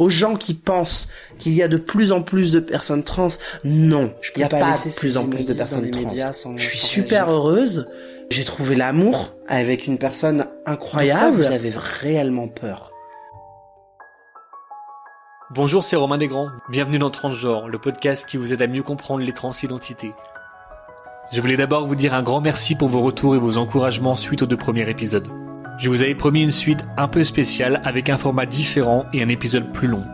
aux gens qui pensent qu'il y a de plus en plus de personnes trans, non, il n'y a pas, de plus en plus de personnes trans. je suis super heureuse. J'ai trouvé l'amour avec une personne incroyable. vous avez réellement peur Bonjour, c'est Romain Desgrands. Bienvenue dans Transgenre, le podcast qui vous aide à mieux comprendre les transidentités. Je voulais d'abord vous dire un grand merci pour vos retours et vos encouragements suite aux deux premiers épisodes. Je vous avais promis une suite un peu spéciale avec un format différent et un épisode plus long.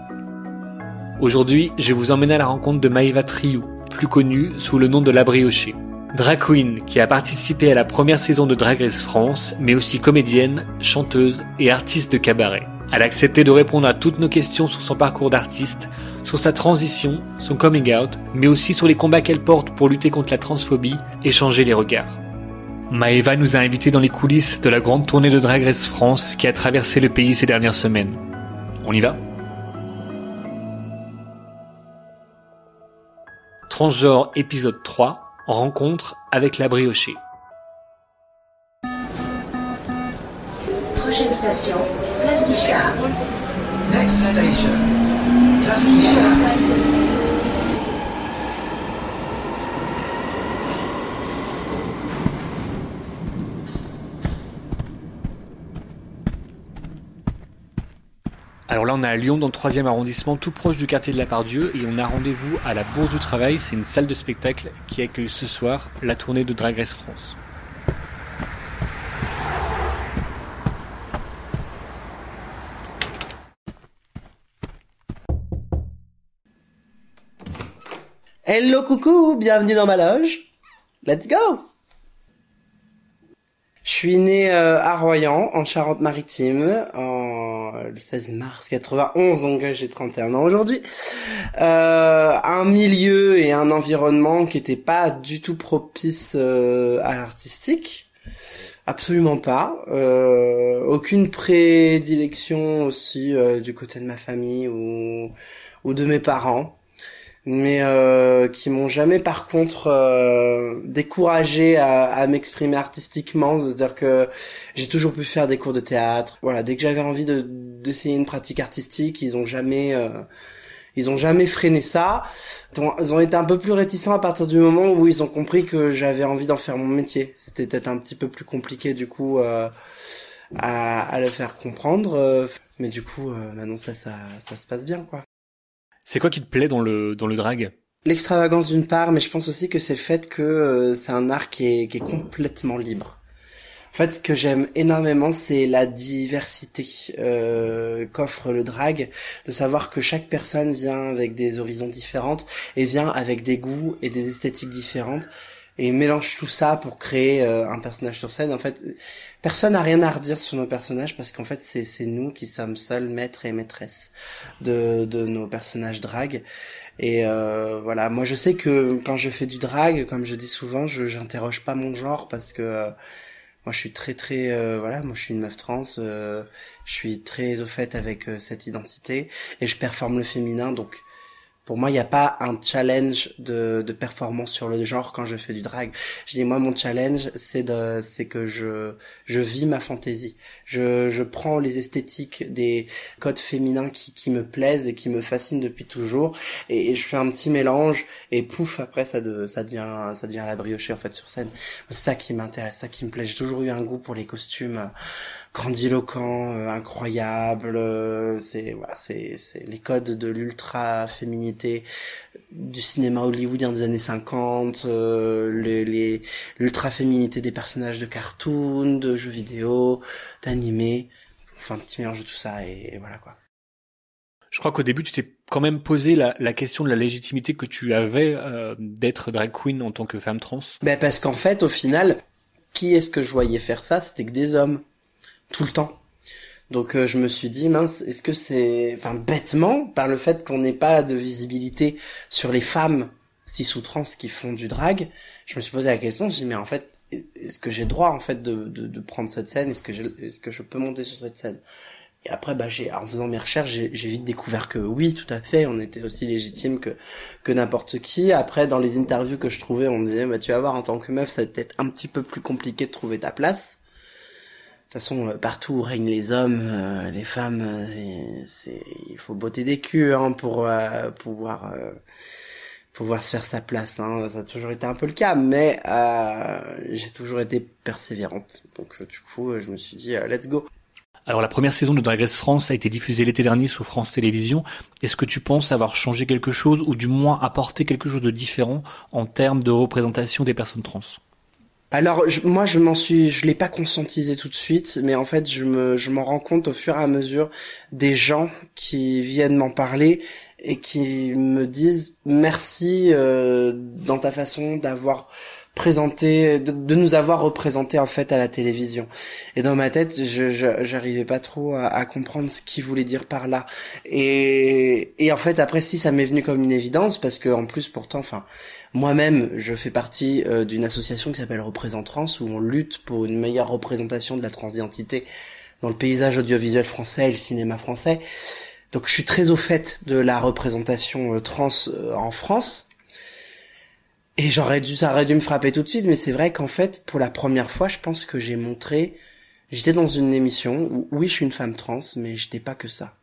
Aujourd'hui, je vous emmène à la rencontre de Maëva Triou, plus connue sous le nom de La Briochée. Drag queen qui a participé à la première saison de Drag Race France, mais aussi comédienne, chanteuse et artiste de cabaret. Elle a accepté de répondre à toutes nos questions sur son parcours d'artiste, sur sa transition, son coming out, mais aussi sur les combats qu'elle porte pour lutter contre la transphobie et changer les regards. Maeva nous a invités dans les coulisses de la grande tournée de Drag Race France qui a traversé le pays ces dernières semaines. On y va? Transgenre épisode 3, rencontre avec la briochée. Prochaine station, Place Guichard. Next station, Place Guichard. Alors là, on est à Lyon, dans le 3 arrondissement, tout proche du quartier de la Pardieu, et on a rendez-vous à la Bourse du Travail. C'est une salle de spectacle qui accueille ce soir la tournée de Drag Race France. Hello coucou, bienvenue dans ma loge. Let's go je suis né euh, à Royan, en Charente-Maritime, en le 16 mars 91, donc euh, j'ai 31 ans aujourd'hui. Euh, un milieu et un environnement qui n'étaient pas du tout propices euh, à l'artistique. Absolument pas. aucune prédilection aussi du côté de ma famille ou, ou de mes parents mais euh, qui m'ont jamais par contre euh, découragé à, à m'exprimer artistiquement. C'est-à-dire que j'ai toujours pu faire des cours de théâtre. Voilà dès que j'avais envie de d'essayer une pratique artistique ils ont jamais euh, ils ont jamais freiné ça. Ils ont été un peu plus réticents à partir du moment où ils ont compris que j'avais envie d'en faire mon métier. C'était peut-être un petit peu plus compliqué du coup euh, à, à le faire comprendre. Euh, mais du coup maintenant ça ça ça se passe bien quoi c'est quoi qui te plaît dans le dans le drag? L'extravagance d'une part, mais je pense aussi que c'est le fait que euh, c'est un art qui est, qui est complètement libre. En fait, ce que j'aime énormément, c'est la diversité euh, qu'offre le drag, de savoir que chaque personne vient avec des horizons différentes et vient avec des goûts et des esthétiques différentes et mélange tout ça pour créer euh, un personnage sur scène. En fait, personne n'a rien à redire sur nos personnages parce qu'en fait, c'est c'est nous qui sommes seuls maîtres et maîtresses de de nos personnages drag. Et euh, voilà, moi je sais que quand je fais du drag, comme je dis souvent, je j'interroge pas mon genre parce que euh, moi je suis très très voilà, moi je suis une meuf trans, je suis très au fait avec cette identité et je performe le féminin donc pour moi, il n'y a pas un challenge de, de performance sur le genre quand je fais du drag. Je dis moi mon challenge, c'est de, c'est que je, je vis ma fantaisie. Je, je prends les esthétiques des codes féminins qui, qui me plaisent et qui me fascinent depuis toujours, et, je fais un petit mélange et pouf après ça de, ça devient, ça devient la briochée en fait sur scène. C'est ça qui m'intéresse, ça qui me plaît. J'ai toujours eu un goût pour les costumes grandiloquent, euh, incroyable. Euh, c'est voilà, c'est c'est les codes de l'ultra du cinéma hollywoodien des années 50, euh, les, les l'ultra féminité des personnages de cartoons, de jeux vidéo, d'animés. Enfin, un petit mélange de tout ça et, voilà quoi. Je crois qu'au début, tu t'es quand même posé la, la, question de la légitimité que tu avais d'être drag queen en tant que femme trans. Ben parce qu'en fait, au final, qui est-ce que je voyais faire ça? C'était que des hommes tout le temps. Donc euh, je me suis dit mince, est-ce que c'est enfin bêtement par le fait qu'on n'ait pas de visibilité sur les femmes cis ou trans qui font du drag, je me suis posé la question, je me suis dit mais en fait est-ce que j'ai droit en fait de, de, de prendre cette scène, est-ce que est-ce que je peux monter sur cette scène? Et après, bah, j'ai, en faisant mes recherches, j'ai, vite découvert que oui, tout à fait, on était aussi légitime que que n'importe qui. Après, dans les interviews que je trouvais, on me disait, bah, tu vas voir, en tant que meuf, ça va être un petit peu plus compliqué de trouver ta place. Toute façon, euh, partout où règnent les hommes, euh, les femmes, euh, c'est, il faut botter des culs hein, pour euh, pouvoir pouvoir se faire sa place. Hein. Ça a toujours été un peu le cas, mais j'ai toujours été persévérante. Donc du coup, je me suis dit, let's go. Alors la première saison de Drag Race France a été diffusée l'été dernier sur France Télévisions. Est-ce que tu penses avoir changé quelque chose ou du moins apporté quelque chose de différent en termes de représentation des personnes trans? Alors moi je m'en suis, je l'ai pas conscientisé tout de suite, mais en fait je me, je m'en rends compte au fur et à mesure des gens qui viennent m'en parler et qui me disent merci euh, dans ta façon d'avoir présenté, de, nous avoir représenté en fait à la télévision. Et dans ma tête, je, j'arrivais pas trop à, à, comprendre ce qu'il voulait dire par là. Et, et en fait après si ça m'est venu comme une évidence parce que en plus pourtant, enfin moi-même, je fais partie euh, d'une association qui s'appelle Trans, où on lutte pour une meilleure représentation de la transidentité dans le paysage audiovisuel français et le cinéma français. Donc je suis très au fait de la représentation euh, trans euh, en France. Et j'aurais dû, ça aurait dû me frapper tout de suite, mais c'est vrai qu'en fait, pour la première fois, je pense que j'ai montré, j'étais dans une émission où, oui, je suis une femme trans, mais j'étais pas que ça.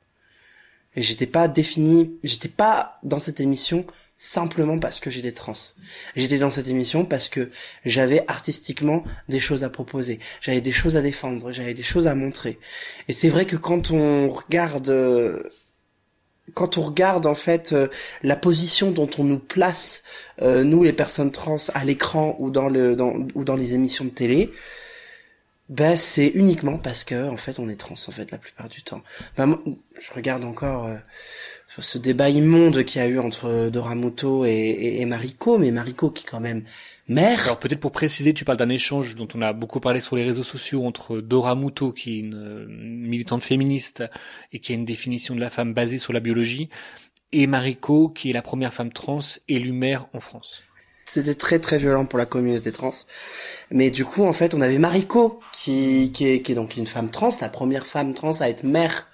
Et j'étais pas définie, j'étais pas dans cette émission simplement parce que j'étais trans. J'étais dans cette émission parce que j'avais artistiquement des choses à proposer, j'avais des choses à défendre, j'avais des choses à montrer. Et c'est vrai que quand on regarde euh, quand on regarde en fait euh, la position dont on nous place euh, nous les personnes trans à l'écran ou dans le dans, ou dans les émissions de télé, ben c'est uniquement parce que en fait on est trans en fait la plupart du temps. Ben, je regarde encore ce débat immonde qu'il y a eu entre Doramuto et, et, et, Mariko, mais Mariko qui est quand même mère. Alors peut-être pour préciser, tu parles d'un échange dont on a beaucoup parlé sur les réseaux sociaux entre Doramuto, qui est une, militante féministe et qui a une définition de la femme basée sur la biologie, et Mariko, qui est la première femme trans élue mère en France. C'était très très violent pour la communauté trans. Mais du coup, en fait, on avait Mariko, qui, qui, est, qui est donc une femme trans, la première femme trans à être mère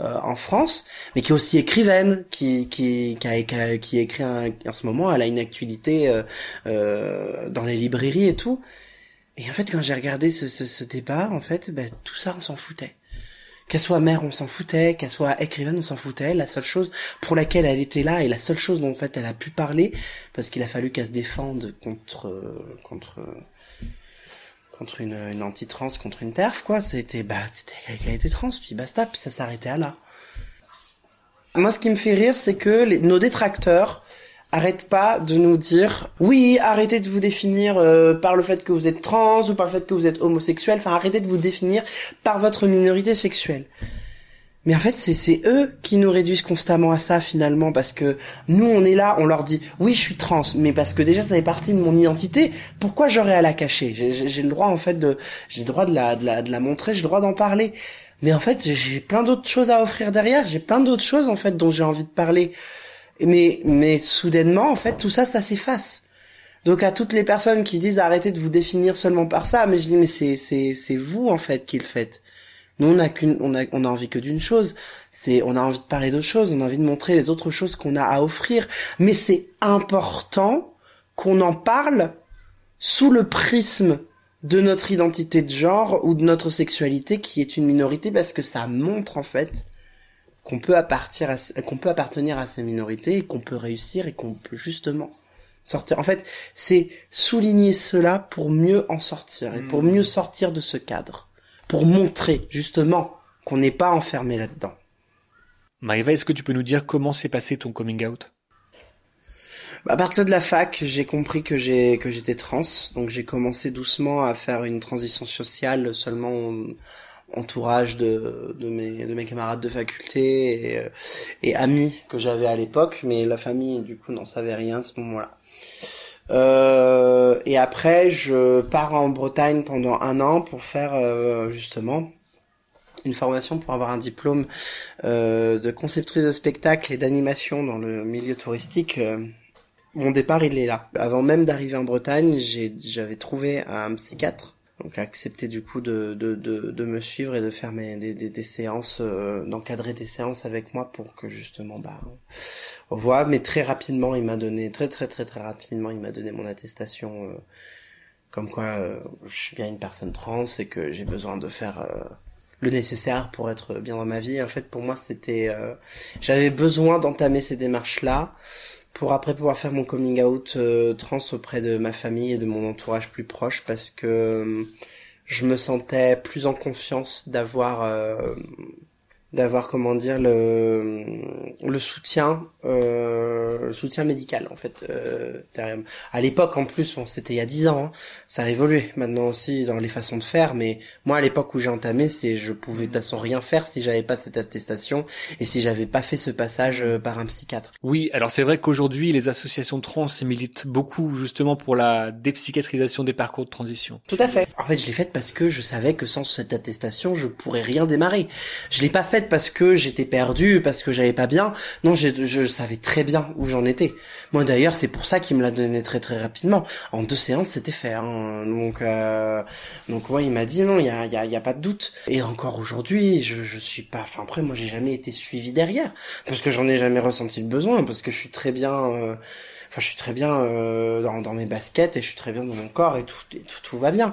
euh, en France, mais qui est aussi écrivaine, qui qui qui, qui, écrit en ce moment, elle a une actualité euh, euh, dans les librairies et tout. Et en fait, quand j'ai regardé ce, ce, ce, débat, en fait, ben, tout ça, on s'en foutait. Qu'elle soit mère, on s'en foutait. Qu'elle soit écrivaine, on s'en foutait. La seule chose pour laquelle elle était là et la seule chose dont en fait elle a pu parler, parce qu'il a fallu qu'elle se défende contre contre contre une, anti-trans, contre une TERF, quoi. C'était, bah, c'était qu'elle était trans, puis basta, puis ça s'arrêtait à là. Moi, ce qui me fait rire, c'est que nos détracteurs arrêtent pas de nous dire oui, arrêtez de vous définir euh, par le fait que vous êtes trans ou par le fait que vous êtes homosexuel, enfin arrêtez de vous définir par votre minorité sexuelle. Mais en fait, c'est eux qui nous réduisent constamment à ça finalement, parce que nous, on est là, on leur dit, oui, je suis trans, mais parce que déjà, ça fait partie de mon identité. Pourquoi j'aurais à la cacher? J'ai le droit en fait de, j'ai le droit de la, de la, de la montrer, j'ai le droit d'en parler. Mais en fait, j'ai plein d'autres choses à offrir derrière. J'ai plein d'autres choses en fait dont j'ai envie de parler. Mais, mais soudainement, en fait, tout ça, ça s'efface. Donc à toutes les personnes qui disent arrêtez de vous définir seulement par ça, mais je dis mais c'est c'est c'est vous en fait qui le faites. Nous, on a qu'une, on a, on a envie que d'une chose. C'est, on a envie de parler d'autres choses. On a envie de montrer les autres choses qu'on a à offrir. Mais c'est important qu'on en parle sous le prisme de notre identité de genre ou de notre sexualité qui est une minorité parce que ça montre en fait qu'on peut appartenir à, qu'on peut appartenir à ces minorités et qu'on peut réussir et qu'on peut justement sortir. En fait, c'est souligner cela pour mieux en sortir et pour hmm. mieux sortir de ce cadre pour montrer justement qu'on n'est pas enfermé là-dedans. Maëva, est-ce que tu peux nous dire comment s'est passé ton coming out? Bah, à partir de la fac, j'ai compris que j'ai que j'étais trans, donc j'ai commencé doucement à faire une transition sociale seulement entourage de, de mes de mes camarades de faculté et, euh, et amis que j'avais à l'époque, mais la famille du coup n'en savait rien à ce moment-là. Euh, et après, je pars en Bretagne pendant un an pour faire euh, justement une formation pour avoir un diplôme euh, de conceptrice de spectacle et d'animation dans le milieu touristique. Mon départ, il est là. Avant même d'arriver en Bretagne, j'avais trouvé un psychiatre donc accepter du coup de, de, de, de, me suivre et de faire mes, des, des, des séances, euh, d'encadrer des séances avec moi pour que justement bah on voit. Mais très rapidement, il m'a donné très très très très rapidement, il m'a donné mon attestation euh, comme quoi euh, je suis bien une personne trans et que j'ai besoin de faire euh, le nécessaire pour être bien dans ma vie. En fait, pour moi, c'était, euh, j'avais besoin d'entamer ces démarches-là pour après pouvoir faire mon coming out trans auprès de ma famille et de mon entourage plus proche parce que je me sentais plus en confiance d'avoir d'avoir comment dire le le soutien euh, le soutien médical en fait euh, derrière. à l'époque en plus bon, c'était il y a dix ans hein, ça a évolué. Maintenant aussi dans les façons de faire mais moi à l'époque où j'ai entamé c'est je pouvais de toute façon rien faire si j'avais pas cette attestation et si j'avais pas fait ce passage euh, par un psychiatre. Oui alors c'est vrai qu'aujourd'hui les associations trans militent beaucoup justement pour la dépsychiatrisation des parcours de transition. Tout à fait. En fait je l'ai faite parce que je savais que sans cette attestation je pourrais rien démarrer. Je l'ai pas faite parce que j'étais perdu, parce que j'allais pas bien. Non, je, je savais très bien où j'en étais. Moi d'ailleurs, c'est pour ça qu'il me l'a donné très très rapidement. En deux séances, c'était fait. Hein. Donc euh, donc ouais, il m'a dit non, il y a, y, a, y a pas de doute. Et encore aujourd'hui, je, je suis pas. Enfin après, moi j'ai jamais été suivi derrière parce que j'en ai jamais ressenti le besoin parce que je suis très bien. Euh, enfin je suis très bien euh, dans, dans mes baskets et je suis très bien dans mon corps et tout tout, tout, va bien.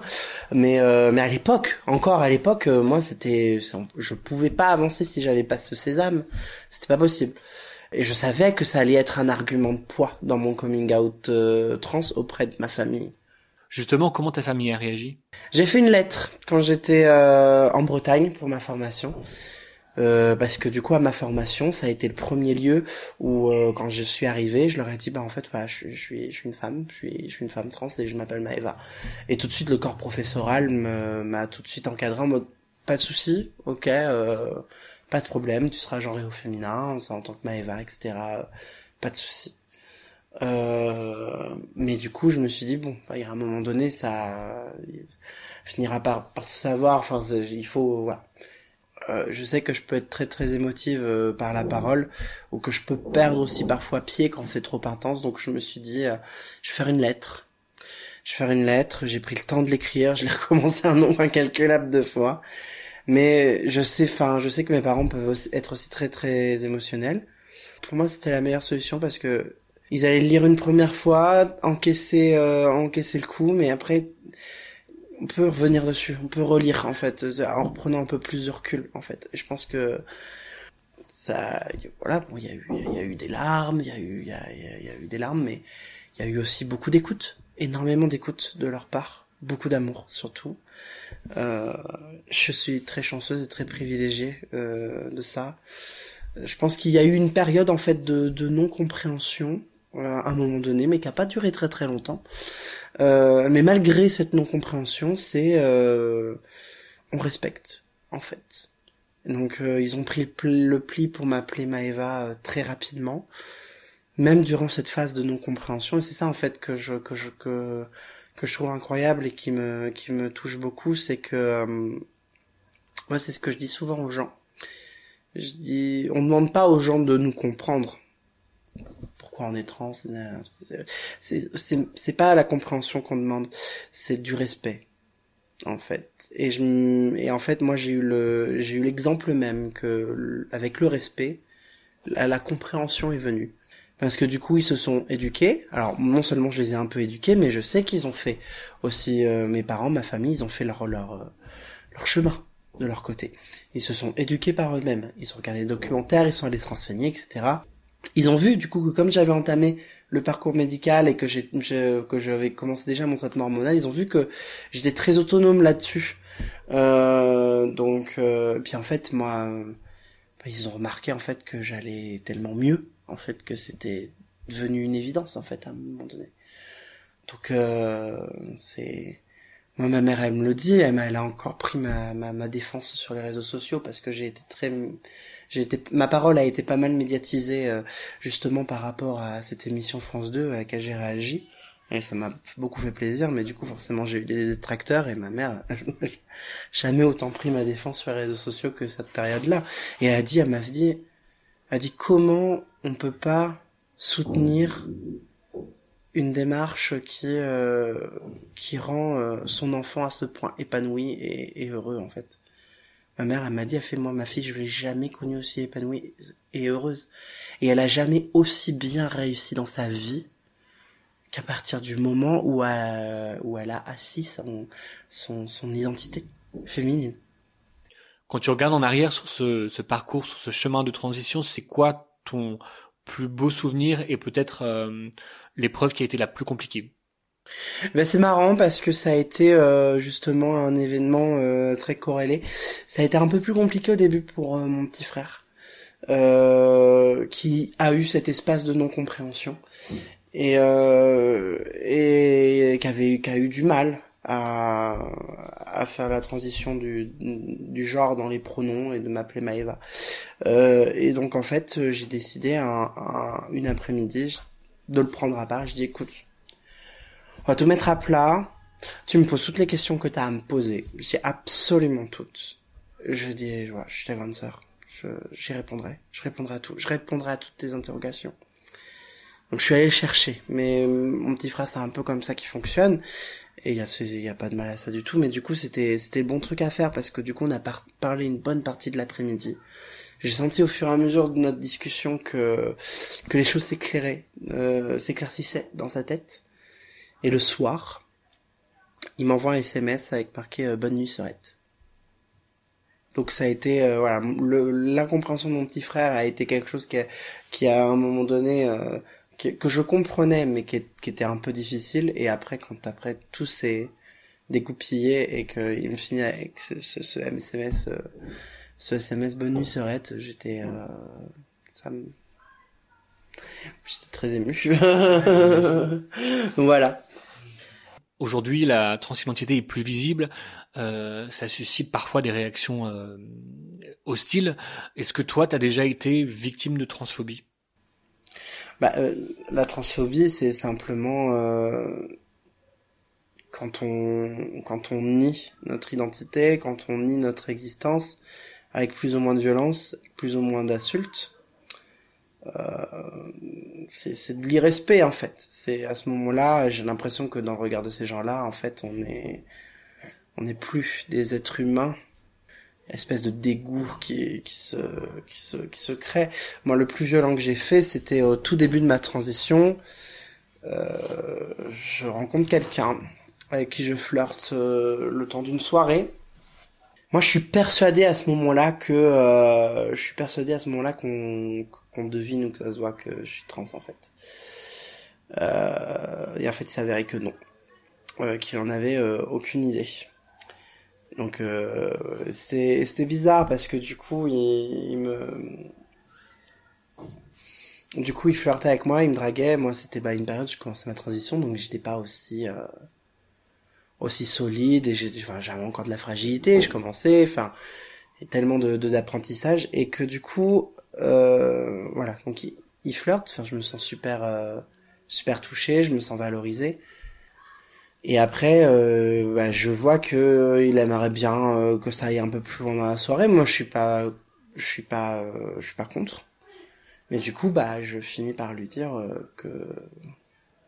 Mais euh, mais à l'époque encore à l'époque euh, moi c'était je pouvais pas avancer si j'avais pas ce sésame. C'était pas possible. Et je savais que ça allait être un argument de poids dans mon coming out trans auprès de ma famille. Justement, comment ta famille a réagi? J'ai fait une lettre quand j'étais en Bretagne pour ma formation. Euh, parce que du coup à ma formation ça a été le premier lieu où euh, quand je suis arrivé je leur ai dit bah en fait voilà je, je suis je suis une femme je suis je suis une femme trans et je m'appelle Maëva et tout de suite le corps professoral m'a tout de suite encadré en mode pas de souci ok euh, pas de problème tu seras genré au féminin en tant que Maëva etc pas de souci. Mais du coup je me suis dit bon il y a un moment donné ça finira par par savoir enfin il faut voilà euh, je sais que je peux être très très émotive euh, par la parole ou que je peux perdre aussi parfois pied quand c'est trop intense. Donc je me suis dit, euh, je vais faire une lettre. Je vais faire une lettre. J'ai pris le temps de l'écrire. Je l'ai recommencé un nombre incalculable de fois. Mais je sais, enfin, je sais que mes parents peuvent être aussi très très émotionnels. Pour moi, c'était la meilleure solution parce que ils allaient le lire une première fois, encaisser, encaisser le coup, mais après, on peut revenir dessus, on peut relire en fait, en reprenant un peu plus de recul en fait. je pense que ça, voilà, bon, il y a eu, il y a eu des larmes, il y a eu, il y y a, eu des larmes, mais il y a eu aussi beaucoup d'écoute, énormément d'écoute de leur part, beaucoup d'amour surtout. Euh, je suis très chanceuse et très privilégiée euh, de ça. Je pense qu'il y a eu une période en fait de, de non compréhension à un moment donné, mais qui a pas duré très très longtemps. Euh, mais malgré cette non-compréhension, c'est euh, on respecte en fait. Donc euh, ils ont pris le pli, pour m'appeler Maeva très rapidement, même durant cette phase de non-compréhension. Et c'est ça en fait que je que je que que je trouve incroyable et qui me qui me touche beaucoup, c'est que moi c'est ce que je dis souvent aux gens. Je dis on ne demande pas aux gens de nous comprendre on est trans. C'est pas la compréhension qu'on demande, c'est du respect en fait. Et en fait moi j'ai eu l'exemple même que avec le respect la, compréhension est venue. Parce que du coup ils se sont éduqués. Alors non seulement je les ai un peu éduqués, mais je sais qu'ils ont fait aussi euh, mes parents, ma famille, ils ont fait leur leur euh, leur chemin de leur côté. Ils se sont éduqués par eux-mêmes. Ils ont regardé des documentaires, ils sont allés se renseigner, etc ils ont vu du coup que comme j'avais entamé le parcours médical et que j'ai que j'avais commencé déjà mon traitement hormonal, ils ont vu que j'étais très autonome là-dessus. Euh, donc euh, puis en fait moi bah, ils ont remarqué en fait que j'allais tellement mieux en fait que c'était devenu une évidence en fait à un moment donné. Donc euh, c'est moi ma mère elle me le dit, elle, elle a encore pris ma, ma, ma défense sur les réseaux sociaux parce que j'ai été très j'ai été, ma parole a été pas mal médiatisée euh, justement par rapport à cette émission France 2 à laquelle j'ai réagi. Et ça m'a beaucoup fait plaisir, mais du coup forcément j'ai eu des détracteurs et ma mère jamais autant pris ma défense sur les réseaux sociaux que cette période-là. Et elle a dit, elle m'a dit, elle a dit comment on peut pas soutenir une démarche qui euh, qui rend euh, son enfant à ce point épanoui et, et heureux en fait? Ma mère, elle m'a dit, elle fait, moi, ma fille, je l'ai jamais connue aussi épanouie et heureuse. Et elle a jamais aussi bien réussi dans sa vie qu'à partir du moment où elle, où elle a assis son, son, son identité féminine. Quand tu regardes en arrière sur ce, ce parcours, sur ce chemin de transition, c'est quoi ton plus beau souvenir et peut-être euh, l'épreuve qui a été la plus compliquée? Ben c'est marrant parce que ça a été euh, justement un événement euh, très corrélé. Ça a été un peu plus compliqué au début pour euh, mon petit frère, qui a eu cet espace de non-compréhension et et qui avait qui a eu du mal à, à faire la transition du, du genre dans les pronoms et de m'appeler Maeva. et donc en fait, j'ai décidé un, un, une après-midi de le prendre à part. Je dis écoute, on va tout mettre à plat. Tu me poses toutes les questions que tu as à me poser. J'ai absolument toutes. Je dis, ouais, je suis ta grande sœur. J'y répondrai. Je répondrai à tout. Je répondrai à toutes tes interrogations. Donc je suis allé le chercher. Mais mon petit frère, c'est un peu comme ça qui fonctionne. Et il y a, a pas de mal à ça du tout. Mais du coup, c'était, c'était le bon truc à faire parce que du coup, on a parlé une bonne partie de l'après-midi. J'ai senti au fur et à mesure de notre discussion que, que les choses s'éclairaient, euh, s'éclaircissaient dans sa tête. Et le soir, il m'envoie un SMS avec marqué euh, Bonne nuit Serette. Donc ça a été euh, voilà l'incompréhension de mon petit frère a été quelque chose qui a, qui a à un moment donné euh, que je comprenais mais qui, qui, était un peu difficile. Et après quand après tout s'est découpillé et qu'il me finit avec ce, ce, ce SMS ce SMS bonne nuit Serette j'étais ça me j'étais très ému. Voilà Aujourd'hui, la transidentité est plus visible. Euh, ça suscite parfois des réactions euh, hostiles. Est-ce que toi, tu as déjà été victime de transphobie? Bah, euh, La transphobie, c'est simplement euh, quand on quand on nie notre identité, quand on nie notre existence, avec plus ou moins de violence, plus ou moins d'insultes. Euh, c'est de l'irrespect en fait. C'est à ce moment-là, j'ai l'impression que dans le regard de ces gens-là, en fait, on est on n'est plus des êtres humains espèce de dégoût qui, qui se qui se qui se crée. Moi, le plus violent que j'ai fait, c'était au tout début de ma transition. Euh, je rencontre quelqu'un avec qui je flirte euh, le temps d'une soirée. Moi, je suis persuadé à ce moment-là que euh, je suis persuadé à ce moment-là qu'on qu'on devine ou que ça se voit que je suis trans en fait. Euh, et en fait, il s'avérait que non, euh, qu'il en avait euh, aucune idée. Donc euh, c'était c'était bizarre parce que du coup il, il, me du coup il flirtait avec moi, il me draguait. Moi c'était bah une période où je commençais ma transition donc j'étais pas aussi euh, aussi solide et j'ai enfin j'avais encore de la fragilité. Je commençais enfin tellement de d'apprentissage et que du coup euh, voilà, donc il, il, flirte. Enfin, je me sens super, euh, super touché, je me sens valorisé. Et après, euh, bah, je vois que il aimerait bien euh, que ça aille un peu plus loin dans la soirée. Moi, je suis pas, je suis pas, euh, je suis pas contre. Mais du coup, bah, je finis par lui dire que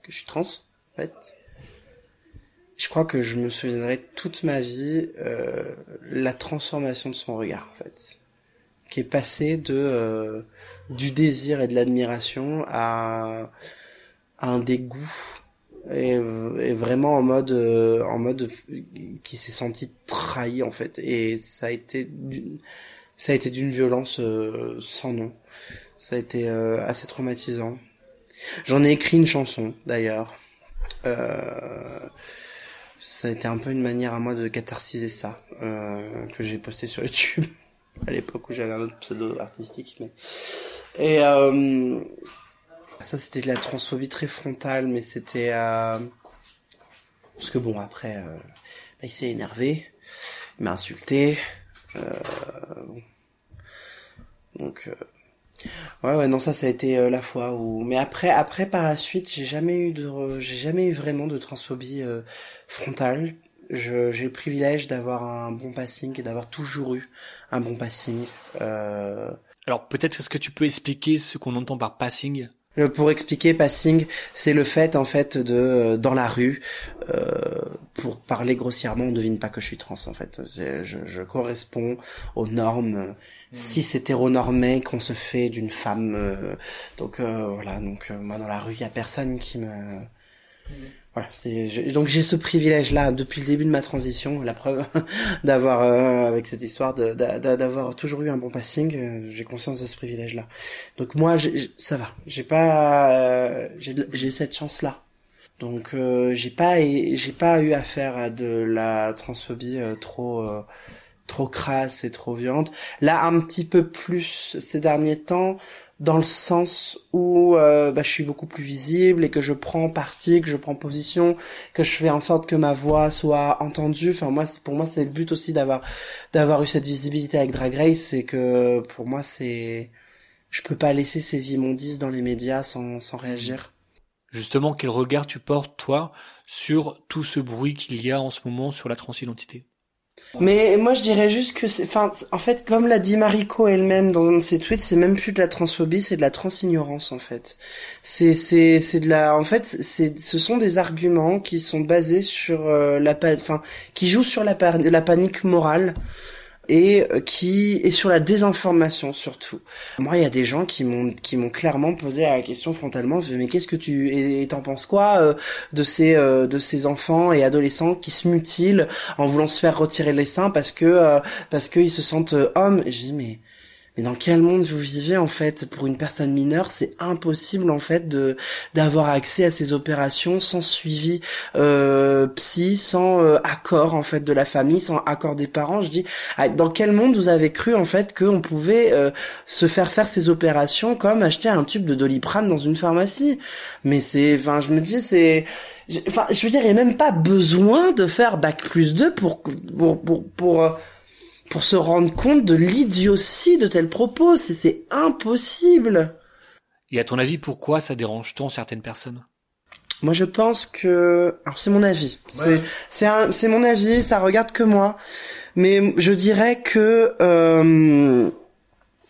que je suis trans, en fait. Je crois que je me souviendrai toute ma vie la transformation de son regard, en fait. Qui est passé de euh, du désir et de l'admiration à, à, un dégoût et, et, vraiment en mode euh, en mode qui s'est senti trahi en fait. Et ça a été ça a été d'une violence euh, sans nom. Ça a été assez traumatisant. J'en ai écrit une chanson d'ailleurs ça a été un peu une manière à moi de catharsiser ça que j'ai posté sur YouTube à l'époque où j'avais un autre pseudo artistique. Mais... Et euh, ça, c'était de la transphobie très frontale, mais c'était... Euh... Parce que bon, après, euh... bah, il s'est énervé, il m'a insulté. Euh... Donc... Ouais, ouais, non, ça, ça a été euh, la fois où. Mais après, après, par la suite, j'ai jamais eu de, j'ai jamais eu vraiment de transphobie euh, frontale j'ai le privilège d'avoir un bon passing et d'avoir toujours eu un bon passing. Euh... Alors peut-être est-ce que tu peux expliquer ce qu'on entend par passing? Pour expliquer passing, c'est le fait en fait de euh, dans la rue, euh, pour parler grossièrement, on devine pas que je suis trans en fait. Je, je corresponds aux normes mmh. si c'est hétéronormé qu'on se fait d'une femme. Euh, donc voilà, donc moi dans la rue, il y a personne qui me Voilà, c'est donc j'ai ce privilège là depuis le début de ma transition, la preuve d'avoir euh, avec cette histoire d'avoir toujours eu un bon passing, euh, j'ai conscience de ce privilège là. Donc moi j'ai- j'ai- ça va, j'ai pas euh, j'ai cette chance là. Donc euh, j'ai pas j'ai pas eu affaire à de la transphobie euh, trop trop crasse et trop violente. Là un petit peu plus ces derniers temps dans le sens où euh, bah, je suis beaucoup plus visible et que je prends parti, que je prends position, que je fais en sorte que ma voix soit entendue. Enfin moi, pour moi, c'est le but aussi d'avoir d'avoir eu cette visibilité avec Drag Race, c'est que pour moi, c'est je peux pas laisser ces immondices dans les médias sans sans réagir. Justement, quel regard tu portes, toi, sur tout ce bruit qu'il y a en ce moment sur la transidentité? Mais moi, je dirais juste que c'est, enfin, en fait, comme l'a dit Mariko elle-même dans un de ses tweets, c'est même plus de la transphobie, c'est de la transignorance, en fait. C'est, c'est, c'est de la, en fait, c'est, ce sont des arguments qui sont basés sur euh, la, enfin, qui jouent sur la, la panique morale et euh, qui et sur la désinformation surtout. Moi, il y a des gens qui m'ont qui m'ont clairement posé la question frontalement. Mais qu'est-ce que tu et t'en penses quoi euh, de ces euh, de ces enfants et adolescents qui se mutilent en voulant se faire retirer les seins parce que euh, parce qu'ils se sentent euh, hommes? Je dis mais mais dans quel monde vous vivez en fait? Pour une personne mineure, c'est impossible en fait de d'avoir accès à ces opérations sans suivi euh, psy, sans euh, accord en fait de la famille, sans accord des parents. Je dis ah, dans quel monde vous avez cru en fait qu'on pouvait euh, se faire faire ces opérations comme acheter un tube de doliprane dans une pharmacie? Mais c'est, enfin, je me dis c'est Enfin, je veux dire, il n'y a même pas besoin de faire bac plus 2 pour pour pour pour, euh, pour se rendre compte de l'idiotie de tels propos. C'est c'est impossible. Et à ton avis, pourquoi ça dérange tant certaines personnes? Moi, je pense que, alors c'est mon avis. C'est c'est un- c'est mon avis. Ça regarde que moi. Mais je dirais que euh,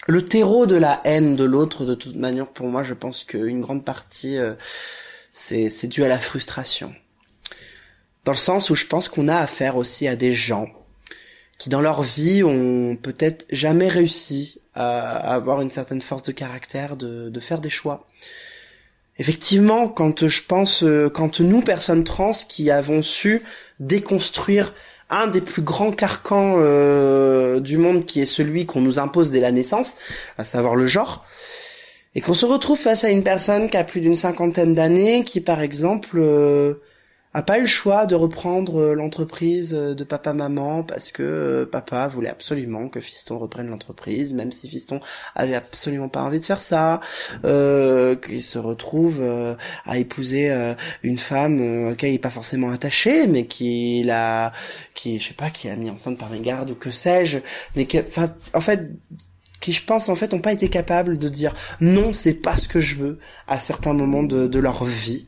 le terreau de la haine de l'autre, de toute manière, pour moi, je pense qu'une grande partie, euh, c'est c'est dû à la frustration. Dans le sens où je pense qu'on a affaire aussi à des gens qui, dans leur vie, ont peut-être jamais réussi à avoir une certaine force de caractère, de, de faire des choix. Effectivement, quand je pense, euh, quand nous, personnes trans, qui avons su déconstruire un des plus grands carcans euh, du monde, qui est celui qu'on nous impose dès la naissance, à savoir le genre, et qu'on se retrouve face à une personne qui a plus d'une cinquantaine d'années, qui par exemple euh, a pas eu le choix de reprendre euh, l'entreprise euh, de papa-maman parce que euh, papa voulait absolument que Fiston reprenne l'entreprise, même si Fiston avait absolument pas envie de faire ça, euh, qu'il se retrouve à épouser une femme euh, auquel il est pas forcément attaché, mais qui l'a, qui je sais pas, qui a mis enceinte par mégarde ou que sais-je, mais que, enfin, en fait, qui je pense en fait ont pas été capables de dire non, c'est pas ce que je veux à certains moments de leur vie.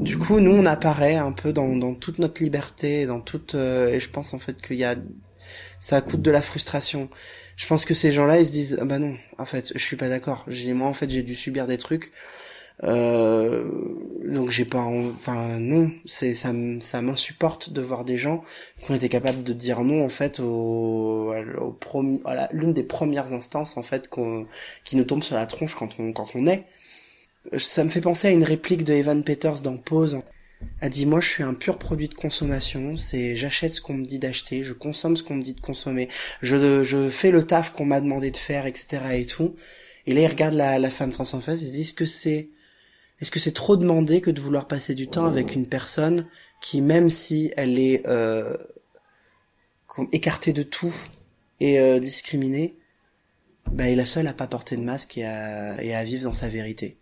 Du coup, nous, on apparaît un peu dans, dans toute notre liberté, dans toute, euh, et je pense en fait qu'il y a, ça coûte de la frustration. Je pense que ces gens-là, ils se disent, ah bah non, en fait, je suis pas d'accord. J'ai, moi, en fait, j'ai dû subir des trucs, euh, donc j'ai pas, en- enfin non, c'est ça, ça m'insupporte de voir des gens qui ont été capables de dire non en fait au, au l'une des premières instances en fait qu'on, qui nous tombe sur la tronche quand on quand on est. Ça me fait penser à une réplique de Evan Peters dans Pause. Elle dit moi je suis un pur produit de consommation, c'est j'achète ce qu'on me dit d'acheter, je consomme ce qu'on me dit de consommer, je je fais le taf qu'on m'a demandé de faire, etc. et tout. Et là il regarde la, la femme trans en face, il se dit est-ce que c'est est-ce que c'est trop demandé que de vouloir passer du temps avec une personne qui même si elle est euh, écartée de tout et euh, discriminée, bah, est la seule à pas porter de masque et à, et à vivre dans sa vérité.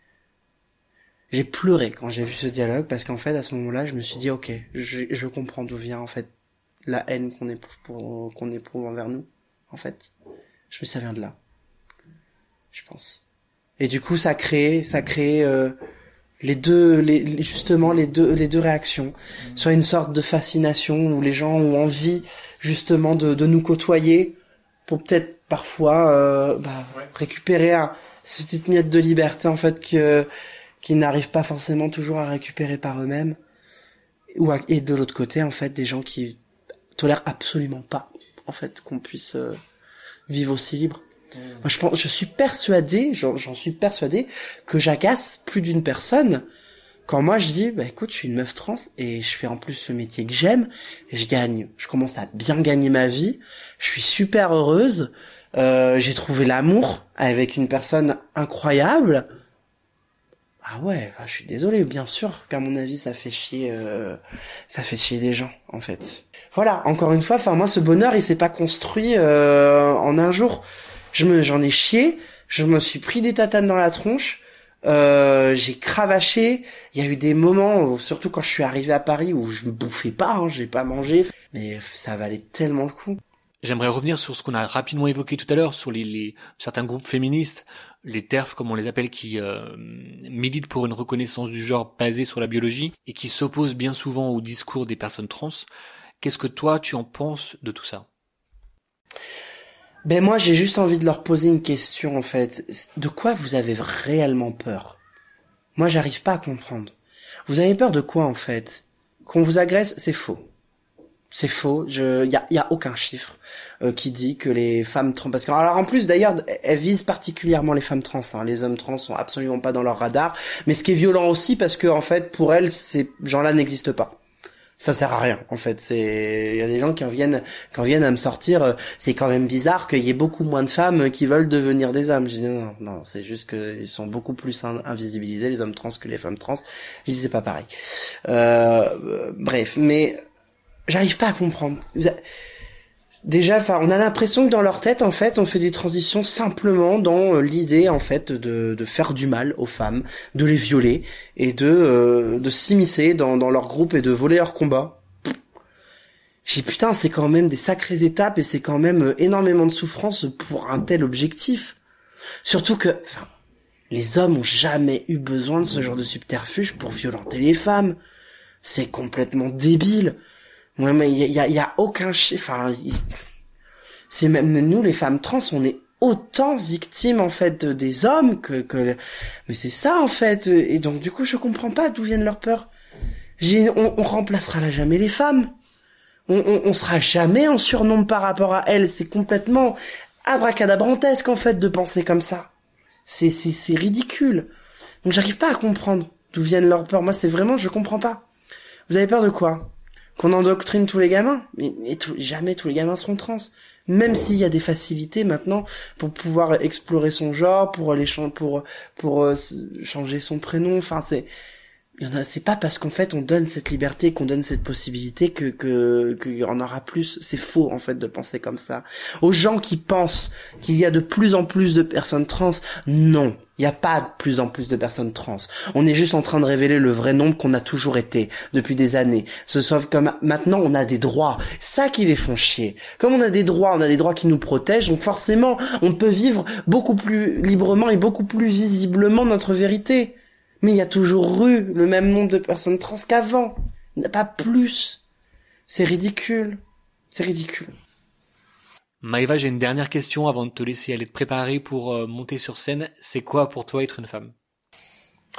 J'ai pleuré quand j'ai vu ce dialogue parce qu'en fait à ce moment-là je me suis dit ok je, je comprends d'où vient en fait la haine qu'on éprouve pour qu'on éprouve envers nous en fait. Je me ça vient de là je pense. Et du coup ça crée ça crée euh, les deux les justement les deux les deux réactions. Soit une sorte de fascination où les gens ont envie justement de, de nous côtoyer pour peut-être parfois euh, bah, récupérer un, cette petite miette de liberté en fait que qu'ils n'arrivent pas forcément toujours à récupérer par eux-mêmes. Ou à- et de l'autre côté en fait des gens qui tolèrent absolument pas en fait qu'on puisse euh, vivre aussi libre. Moi, je pense, je suis persuadé, j'en j'en suis persuadé, que j'agace plus d'une personne quand moi je dis, bah écoute, je suis une meuf trans et je fais en plus ce métier que j'aime, et je gagne, je commence à bien gagner ma vie, je suis super heureuse, euh, j'ai trouvé l'amour avec une personne incroyable. Ah ouais, bah, je suis désolé, bien sûr qu'à mon avis ça fait chier, euh, ça fait chier des gens en fait. Voilà, encore une fois, enfin moi ce bonheur il s'est pas construit euh, en un jour. Je me, j'en ai chié, je me suis pris des tatanes dans la tronche. Euh, j'ai cravaché. Il y a eu des moments, surtout quand je suis arrivé à Paris, où je me bouffais pas, hein, j'ai pas mangé, mais ça valait tellement le coup. J'aimerais revenir sur ce qu'on a rapidement évoqué tout à l'heure, sur les, les, certains groupes féministes, les TERF comme on les appelle, qui euh, militent pour une reconnaissance du genre basée sur la biologie et qui s'opposent bien souvent au discours des personnes trans. Qu'est-ce que toi tu en penses de tout ça? Ben moi j'ai juste envie de leur poser une question en fait. De quoi vous avez réellement peur? Moi j'arrive pas à comprendre. Vous avez peur de quoi en fait? Qu'on vous agresse, c'est faux. C'est faux. Je, y a, y a aucun chiffre euh, qui dit que les femmes trans. Parce que alors en plus d'ailleurs, elles visent particulièrement les femmes trans. Hein. Les hommes trans sont absolument pas dans leur radar. Mais ce qui est violent aussi, parce que en fait, pour elles, ces gens-là n'existent pas. Ça sert à rien. En fait, c'est il y a des gens qui en viennent, qui en viennent à me sortir. euh, C'est quand même bizarre qu'il y ait beaucoup moins de femmes qui veulent devenir des hommes. Je dis non, non, c'est juste qu'ils sont beaucoup plus in- invisibilisés les hommes trans que les femmes trans. Je dis c'est pas pareil. Euh, euh, bref, mais j'arrive pas à comprendre. Déjà, enfin, on a l'impression que dans leur tête, en fait, on fait des transitions simplement dans euh, l'idée, en fait, de, faire du mal aux femmes, de les violer et de euh, de s'immiscer dans, dans leur groupe et de voler leur combat. J'ai putain, c'est quand même des sacrées étapes et c'est quand même euh, énormément de souffrance pour un tel objectif. Surtout que, enfin, les hommes ont jamais eu besoin de ce genre de subterfuge pour violenter les femmes. C'est complètement débile. Ouais, mais il y a, y a- aucun chiffre. Enfin, c'est même nous, les femmes trans, on est autant victimes en fait des hommes que que. Mais c'est ça en fait. Et donc du coup, je comprends pas d'où viennent leurs peurs. J'ai, on, on remplacera là jamais les femmes. On, on, on sera jamais en surnombre par rapport à elles. C'est complètement abracadabrantesque en fait de penser comme ça. C'est c'est c'est ridicule. Donc j'arrive pas à comprendre d'où viennent leurs peurs. Moi, c'est vraiment, je comprends pas. Vous avez peur de quoi? Qu'on endoctrine tous les gamins Mais, jamais tous les gamins seront trans. Même s'il y a des facilités maintenant pour pouvoir explorer son genre, pour les chan- pour pour euh, changer son prénom. Enfin, c'est. C'est pas parce qu'en fait on donne cette liberté, qu'on donne cette possibilité que que qu'il y en aura plus. C'est faux en fait de penser comme ça. Aux gens qui pensent qu'il y a de plus en plus de personnes trans, non. Il n'y a pas de plus en plus de personnes trans. On est juste en train de révéler le vrai nombre qu'on a toujours été depuis des années. Ce sauf que ma- maintenant on a des droits. Ça qui les font chier. Comme on a des droits, on a des droits qui nous protègent, donc forcément on peut vivre beaucoup plus librement et beaucoup plus visiblement notre vérité. Mais il y a toujours eu le même nombre de personnes trans qu'avant. Pas plus. C'est ridicule. C'est ridicule. Maëva, j'ai une dernière question avant de te laisser aller te préparer pour euh, monter sur scène. C'est quoi pour toi être une femme?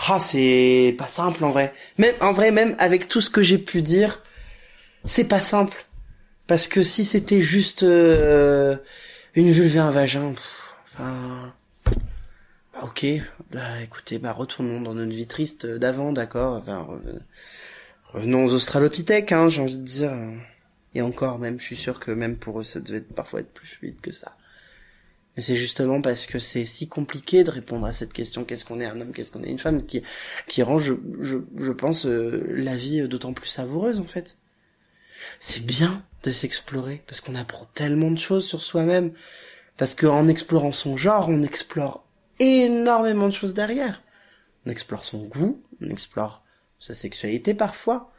Ah, c'est pas simple en vrai. Même en vrai, même avec tout ce que j'ai pu dire, c'est pas simple. Parce que si c'était juste euh, une vulve et un vagin, pff, enfin, bah, ok. Bah écoutez, bah retournons dans notre vie triste d'avant, d'accord? Enfin, re- revenons aux Australopithèques, hein, j'ai envie de dire. Et encore, même, je suis sûr que même pour eux, ça devait parfois être plus fluide que ça. Mais c'est justement parce que c'est si compliqué de répondre à cette question qu'est-ce qu'on est un homme, qu'est-ce qu'on est une femme, qui qui rend, je, je, je pense, euh, la vie d'autant plus savoureuse en fait. C'est bien de s'explorer parce qu'on apprend tellement de choses sur soi-même. Parce qu'en explorant son genre, on explore énormément de choses derrière. On explore son goût, on explore sa sexualité parfois.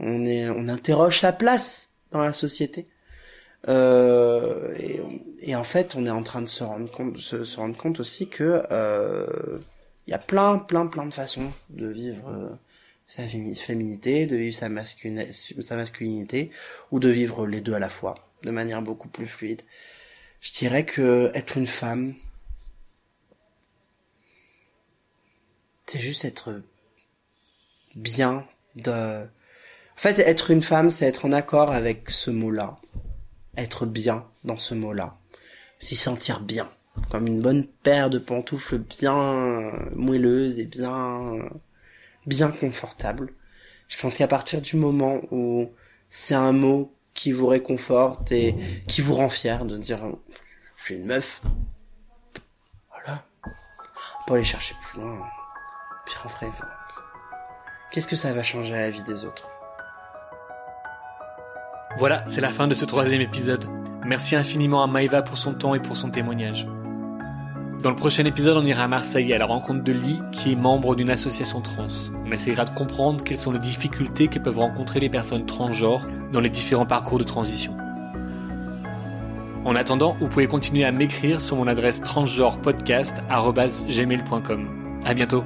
On est, on interroge sa place dans la société. Euh, et, et en fait, on est en train de se rendre compte, se, rendre compte aussi que euh, il y a plein, plein, plein de façons de vivre euh, sa fémi- féminité, de vivre sa, sa masculinité, ou de vivre les deux à la fois, de manière beaucoup plus fluide. Je dirais que être une femme, c'est juste être bien de... En fait, être une femme, c'est être en accord avec ce mot-là. Être bien dans ce mot-là. S'y sentir bien. Comme une bonne paire de pantoufles bien moelleuses et bien bien confortable. Je pense qu'à partir du moment où c'est un mot qui vous réconforte et qui vous rend fier de dire je suis une meuf, voilà, peut aller chercher plus loin. Puis en vrai, qu'est-ce que ça va changer à la vie des autres? Voilà, c'est la fin de ce troisième épisode. Merci infiniment à Maïva pour son temps et pour son témoignage. Dans le prochain épisode, on ira à Marseille à la rencontre de Lee, qui est membre d'une association trans. On essaiera de comprendre quelles sont les difficultés que peuvent rencontrer les personnes transgenres dans les différents parcours de transition. En attendant, vous pouvez continuer à m'écrire sur mon adresse transgenrepodcast.gmail.com. À bientôt!